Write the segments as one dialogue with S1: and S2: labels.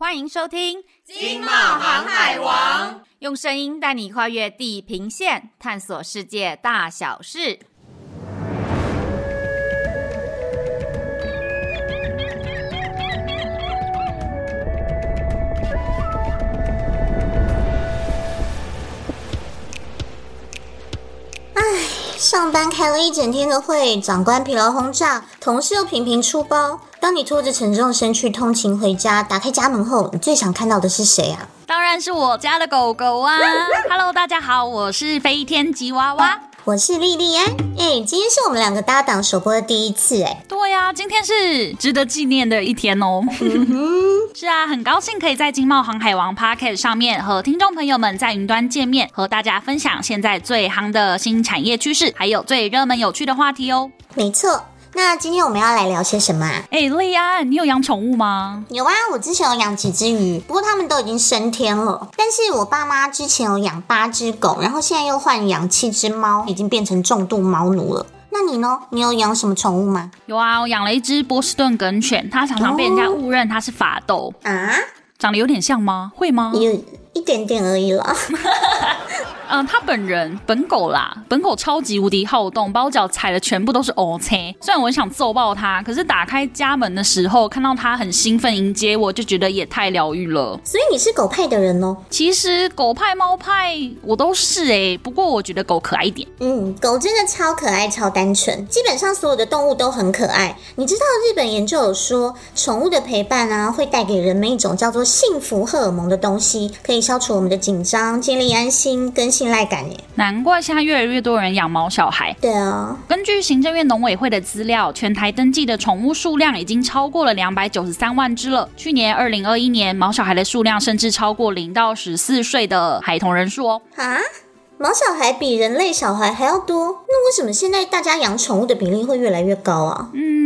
S1: 欢迎收听《
S2: 经贸航海王》，
S1: 用声音带你跨越地平线，探索世界大小事。
S3: 唉，上班开了一整天的会，长官疲劳轰炸，同事又频频出包。当你拖着沉重身躯通勤回家，打开家门后，你最想看到的是谁啊？
S4: 当然是我家的狗狗啊！Hello，大家好，我是飞天吉娃娃，
S3: 我是莉莉安。哎，今天是我们两个搭档首播的第一次，哎，
S4: 对呀、啊，今天是值得纪念的一天哦。是啊，很高兴可以在经贸航海王 Podcast 上面和听众朋友们在云端见面，和大家分享现在最夯的新产业趋势，还有最热门有趣的话题哦。
S3: 没错。那今天我们要来聊些什么啊？
S4: 哎，莉安，你有养宠物吗？
S3: 有啊，我之前有养几只鱼，不过它们都已经升天了。但是我爸妈之前有养八只狗，然后现在又换养七只猫，已经变成重度猫奴了。那你呢？你有养什么宠物吗？
S4: 有啊，我养了一只波士顿梗犬，它常常被人家误认它是法斗
S3: 啊，
S4: 长得有点像吗？会吗？
S3: 有一点点而已啦。
S4: 嗯，他本人本狗啦，本狗超级无敌好动，把我脚踩的全部都是乌青。虽然我很想揍爆它，可是打开家门的时候，看到它很兴奋迎接我，就觉得也太疗愈了。
S3: 所以你是狗派的人哦？
S4: 其实狗派、猫派我都是哎、欸，不过我觉得狗可爱一点。
S3: 嗯，狗真的超可爱、超单纯，基本上所有的动物都很可爱。你知道日本研究有说，宠物的陪伴啊，会带给人们一种叫做幸福荷尔蒙的东西，可以消除我们的紧张，建立安心跟信赖感耶，
S4: 难怪现在越来越多人养毛小孩。
S3: 对啊，
S4: 根据行政院农委会的资料，全台登记的宠物数量已经超过了两百九十三万只了。去年二零二一年，毛小孩的数量甚至超过零到十四岁的孩童人数哦。
S3: 啊，毛小孩比人类小孩还要多？那为什么现在大家养宠物的比例会越来越高啊？
S4: 嗯。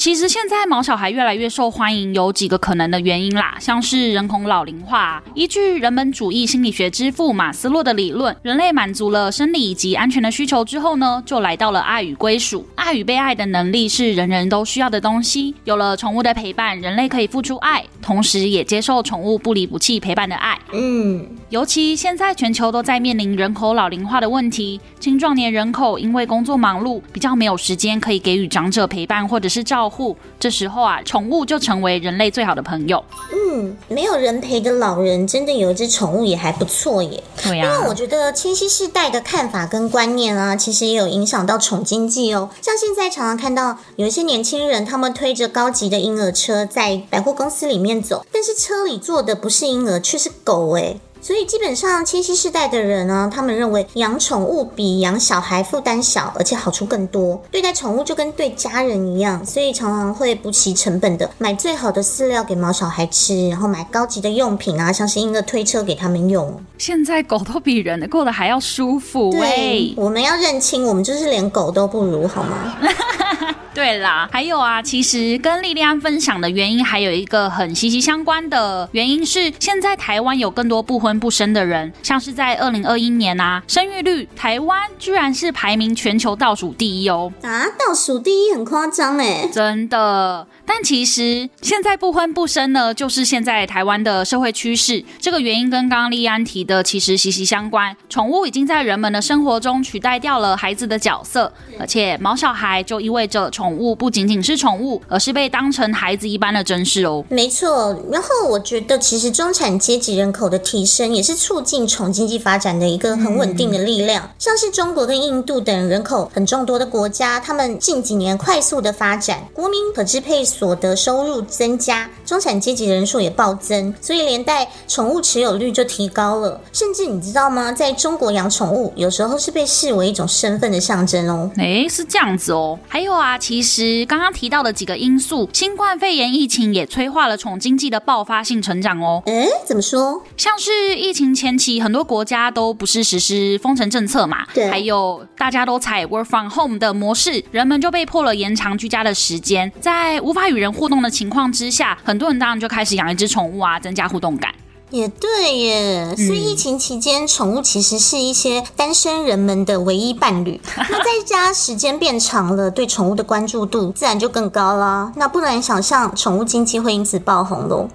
S4: 其实现在毛小孩越来越受欢迎，有几个可能的原因啦，像是人口老龄化。依据人本主义心理学之父马斯洛的理论，人类满足了生理以及安全的需求之后呢，就来到了爱与归属。爱与被爱的能力是人人都需要的东西。有了宠物的陪伴，人类可以付出爱，同时也接受宠物不离不弃陪伴的爱。
S3: 嗯，
S4: 尤其现在全球都在面临人口老龄化的问题，青壮年人口因为工作忙碌，比较没有时间可以给予长者陪伴或者是照护。这时候啊，宠物就成为人类最好的朋友。
S3: 嗯，没有人陪的老人，真的有一只宠物也还不错耶。
S4: 对呀、啊，
S3: 因为我觉得千禧世代的看法跟观念啊，其实也有影响到宠经济哦。像现在常常看到有一些年轻人，他们推着高级的婴儿车在百货公司里面走，但是车里坐的不是婴儿，却是狗诶。所以基本上，千禧世代的人呢，他们认为养宠物比养小孩负担小，而且好处更多。对待宠物就跟对家人一样，所以常常会不惜成本的买最好的饲料给毛小孩吃，然后买高级的用品啊，像是婴儿推车给他们用。
S4: 现在狗都比人过得还要舒服。
S3: 对，我们要认清，我们就是连狗都不如，好吗？
S4: 对啦，还有啊，其实跟莉莉安分享的原因还有一个很息息相关的原因是，现在台湾有更多不婚不生的人，像是在二零二一年啊，生育率台湾居然是排名全球倒数第一哦。
S3: 啊，倒数第一很夸张哎，
S4: 真的。但其实现在不婚不生呢，就是现在台湾的社会趋势。这个原因跟刚刚莉莉安提的其实息息相关。宠物已经在人们的生活中取代掉了孩子的角色，而且毛小孩就意味着宠物不仅仅是宠物，而是被当成孩子一般的珍视哦。
S3: 没错。然后我觉得，其实中产阶级人口的提升也是促进宠经济发展的一个很稳定的力量。嗯。像是中国跟印度等人口很众多的国家，他们近几年快速的发展，国民可支配所得收入增加，中产阶级人数也暴增，所以连带宠物持有率就提高了。甚至你知道吗？在中国养宠物有时候是被视为一种身份的象征哦。
S4: 诶，是这样子哦。还有啊，其实刚刚提到的几个因素，新冠肺炎疫情也催化了宠经济的爆发性成长哦。
S3: 诶，怎么说？
S4: 像是疫情前期，很多国家都不是实施封城政策嘛，
S3: 对，
S4: 还有大家都采 work from home 的模式，人们就被迫了延长居家的时间，在无法与人互动的情况之下，很多人当然就开始养一只宠物啊，增加互动感。
S3: 也对耶，所以疫情期间，宠物其实是一些单身人们的唯一伴侣。那在家时间变长了，对宠物的关注度自然就更高啦。那不难想象，宠物经济会因此爆红喽。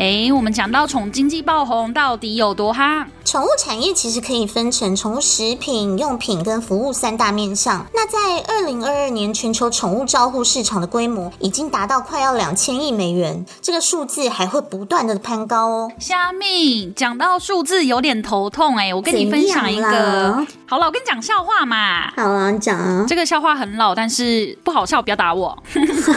S4: 哎，我们讲到宠经济爆红，到底有多夯？
S3: 宠物产业其实可以分成宠物食品、用品跟服务三大面向。那在二零二二年，全球宠物照护市场的规模已经达到快要两千亿美元，这个数字还会不断的攀高哦。
S4: 虾米，讲到数字有点头痛哎，我跟你分享一个，好了，我跟你讲笑话嘛。
S3: 好啊，你讲啊。
S4: 这个笑话很老，但是不好笑，不要打我。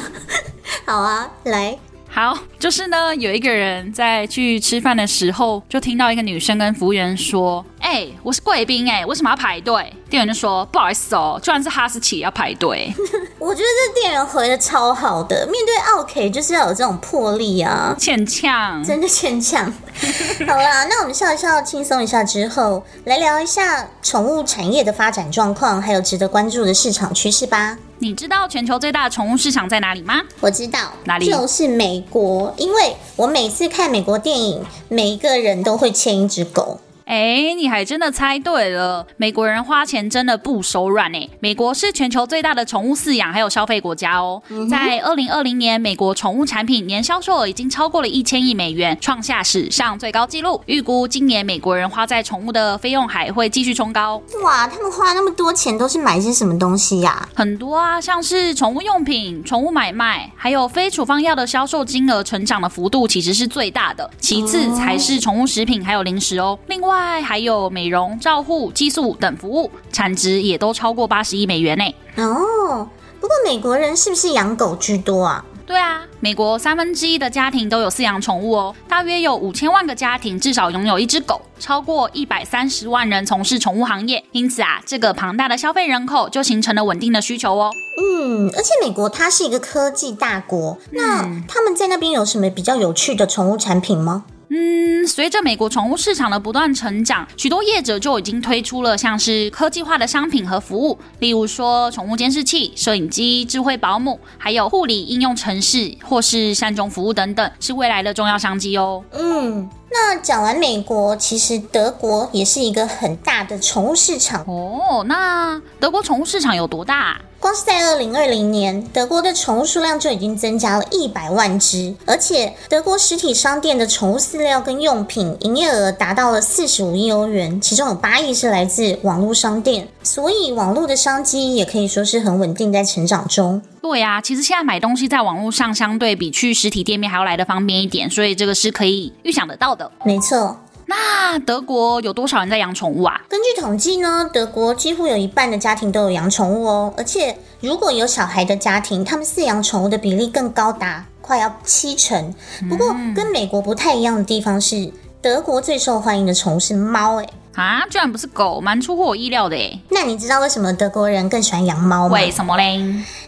S3: 好啊，来。
S4: 好，就是呢，有一个人在去吃饭的时候，就听到一个女生跟服务员说：“哎、欸，我是贵宾，哎，为什么要排队？”店员就说：“不好意思哦，就算是哈士奇也要排队。”
S3: 我觉得这店员回的超好的，面对奥 K 就是要有这种魄力啊，
S4: 欠呛，
S3: 真的欠呛。好啦，那我们笑一笑，轻松一下之后，来聊一下宠物产业的发展状况，还有值得关注的市场趋势吧。
S4: 你知道全球最大的宠物市场在哪里吗？
S3: 我知道，
S4: 哪里？
S3: 就是美国，因为我每次看美国电影，每一个人都会牵一只狗。
S4: 哎，你还真的猜对了，美国人花钱真的不手软哎。美国是全球最大的宠物饲养还有消费国家哦。嗯、在二零二零年，美国宠物产品年销售额已经超过了一千亿美元，创下史上最高纪录。预估今年美国人花在宠物的费用还会继续冲高。
S3: 哇，他们花那么多钱都是买些什么东西呀、啊？
S4: 很多啊，像是宠物用品、宠物买卖，还有非处方药的销售金额成长的幅度其实是最大的，其次才是宠物食品还有零食哦。另外。外还有美容、照护、激素等服务，产值也都超过八十亿美元呢。
S3: 哦，不过美国人是不是养狗居多啊？
S4: 对啊，美国三分之一的家庭都有饲养宠物哦，大约有五千万个家庭至少拥有一只狗，超过一百三十万人从事宠物行业，因此啊，这个庞大的消费人口就形成了稳定的需求哦。
S3: 嗯，而且美国它是一个科技大国，那他们在那边有什么比较有趣的宠物产品吗？
S4: 嗯，随着美国宠物市场的不断成长，许多业者就已经推出了像是科技化的商品和服务，例如说宠物监视器、摄影机、智慧保姆，还有护理应用程式或是善终服务等等，是未来的重要商机哦。
S3: 嗯。那讲完美国，其实德国也是一个很大的宠物市场
S4: 哦。那德国宠物市场有多大？
S3: 光是在二零二零年，德国的宠物数量就已经增加了一百万只，而且德国实体商店的宠物饲料跟用品营业额达到了四十五亿欧元，其中有八亿是来自网络商店，所以网络的商机也可以说是很稳定在成长中。
S4: 对呀、啊，其实现在买东西在网络上相对比去实体店面还要来的方便一点，所以这个是可以预想得到的。
S3: 没错。
S4: 那德国有多少人在养宠物啊？
S3: 根据统计呢，德国几乎有一半的家庭都有养宠物哦，而且如果有小孩的家庭，他们饲养宠物的比例更高达快要七成。不过跟美国不太一样的地方是，德国最受欢迎的宠物是猫，诶
S4: 啊，居然不是狗，蛮出乎我意料的诶。
S3: 那你知道为什么德国人更喜欢养猫吗？
S4: 为什么嘞？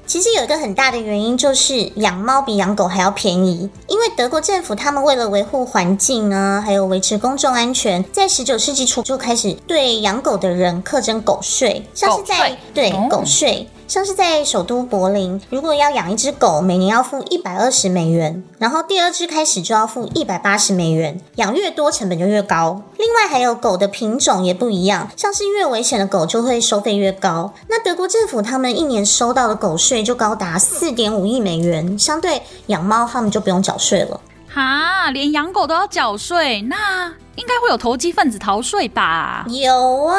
S3: 其实有一个很大的原因，就是养猫比养狗还要便宜。因为德国政府他们为了维护环境啊，还有维持公众安全，在十九世纪初就开始对养狗的人课征狗税，像是在对狗税。像是在首都柏林，如果要养一只狗，每年要付一百二十美元，然后第二只开始就要付一百八十美元，养越多成本就越高。另外还有狗的品种也不一样，像是越危险的狗就会收费越高。那德国政府他们一年收到的狗税就高达四点五亿美元，相对养猫他们就不用缴税了。
S4: 哈，连养狗都要缴税，那？应该会有投机分子逃税吧？
S3: 有啊，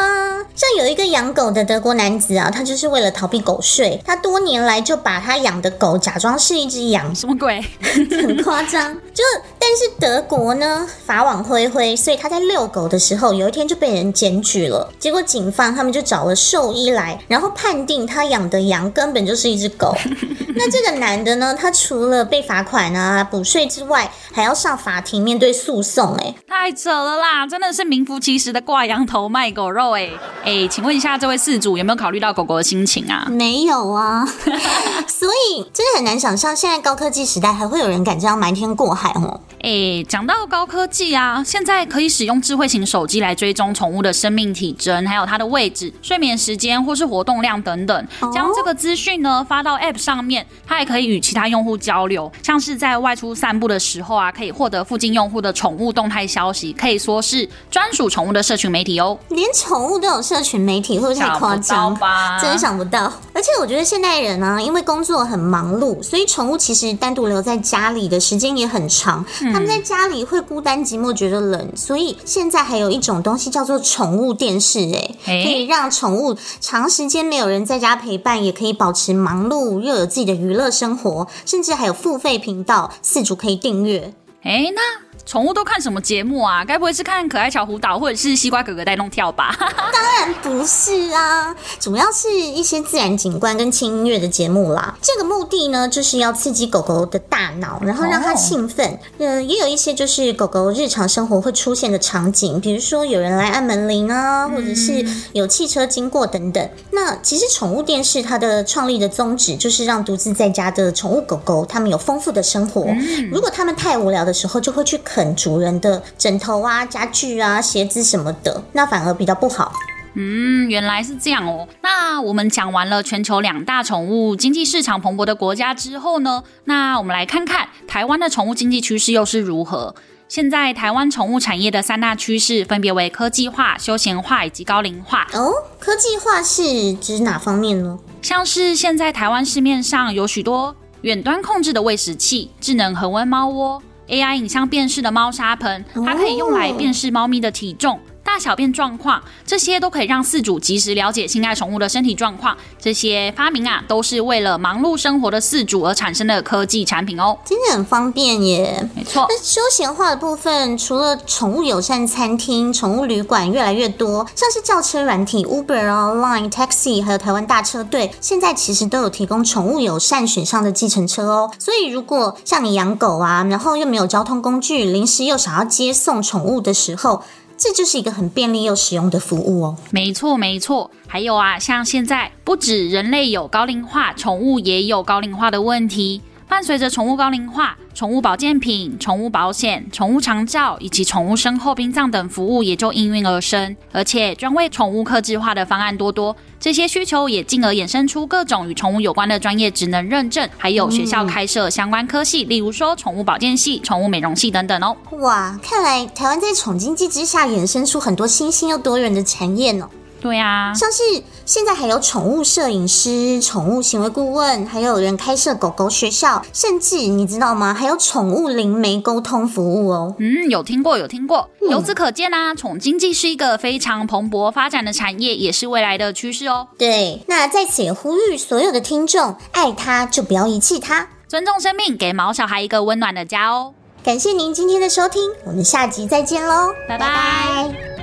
S3: 像有一个养狗的德国男子啊，他就是为了逃避狗税，他多年来就把他养的狗假装是一只羊，
S4: 什么鬼？
S3: 很夸张。就但是德国呢，法网恢恢，所以他在遛狗的时候，有一天就被人检举了。结果警方他们就找了兽医来，然后判定他养的羊根本就是一只狗。那这个男的呢，他除了被罚款啊、补税之外，还要上法庭面对诉讼。哎，
S4: 太扯了。啦，真的是名副其实的挂羊头卖狗肉哎哎，请问一下，这位事主有没有考虑到狗狗的心情啊？
S3: 没有啊，所以真的很难想象，现在高科技时代还会有人敢这样瞒天过海哦。
S4: 哎，讲到高科技啊，现在可以使用智慧型手机来追踪宠物的生命体征，还有它的位置、睡眠时间或是活动量等等，将这个资讯呢发到 App 上面，它也可以与其他用户交流，像是在外出散步的时候啊，可以获得附近用户的宠物动态消息，可以。说是专属宠物的社群媒体哦，
S3: 连宠物都有社群媒体，会不会太夸张吧？真想不到。而且我觉得现代人呢、啊，因为工作很忙碌，所以宠物其实单独留在家里的时间也很长。他们在家里会孤单寂寞，觉得冷，所以现在还有一种东西叫做宠物电视，哎，可以让宠物长时间没有人在家陪伴，也可以保持忙碌，又有自己的娱乐生活，甚至还有付费频道，饲主可以订阅。
S4: 哎，那。宠物都看什么节目啊？该不会是看可爱巧虎岛或者是西瓜哥哥带弄跳吧？
S3: 当然不是啊，主要是一些自然景观跟轻音乐的节目啦。这个目的呢，就是要刺激狗狗的大脑，然后让它兴奋。嗯、哦呃，也有一些就是狗狗日常生活会出现的场景，比如说有人来按门铃啊，或者是有汽车经过等等。嗯、那其实宠物电视它的创立的宗旨就是让独自在家的宠物狗狗，它们有丰富的生活。嗯、如果它们太无聊的时候，就会去。啃主人的枕头啊、家具啊、鞋子什么的，那反而比较不好。
S4: 嗯，原来是这样哦。那我们讲完了全球两大宠物经济市场蓬勃的国家之后呢，那我们来看看台湾的宠物经济趋势又是如何。现在台湾宠物产业的三大趋势分别为科技化、休闲化以及高龄化。
S3: 哦，科技化是指哪方面呢？
S4: 像是现在台湾市面上有许多远端控制的喂食器、智能恒温猫窝。AI 影像辨识的猫砂盆，它可以用来辨识猫咪的体重。大小便状况，这些都可以让饲主及时了解心爱宠物的身体状况。这些发明啊，都是为了忙碌生活的饲主而产生的科技产品哦，
S3: 真的很方便耶。
S4: 没错。
S3: 那休闲化的部分，除了宠物友善餐厅、宠物旅馆越来越多，像是轿车软体 Uber 啊、Line Taxi，还有台湾大车队，现在其实都有提供宠物友善选项的计程车哦。所以如果像你养狗啊，然后又没有交通工具，临时又想要接送宠物的时候，这就是一个很便利又实用的服务哦。
S4: 没错，没错。还有啊，像现在不止人类有高龄化，宠物也有高龄化的问题。伴随着宠物高龄化，宠物保健品、宠物保险、宠物长照以及宠物身后殡葬等服务也就应运而生，而且专为宠物客制化的方案多多，这些需求也进而衍生出各种与宠物有关的专业职能认证，还有学校开设相关科系，例如说宠物保健系、宠物美容系等等哦。
S3: 哇，看来台湾在宠经济之下衍生出很多新兴又多元的产业呢。
S4: 对啊，
S3: 像是现在还有宠物摄影师、宠物行为顾问，还有人开设狗狗学校，甚至你知道吗？还有宠物灵媒沟通服务哦。
S4: 嗯，有听过，有听过。嗯、由此可见啊，宠经济是一个非常蓬勃发展的产业，也是未来的趋势哦。
S3: 对，那在此也呼吁所有的听众，爱它就不要遗弃它，
S4: 尊重生命，给毛小孩一个温暖的家哦。
S3: 感谢您今天的收听，我们下集再见喽，
S4: 拜拜。拜拜。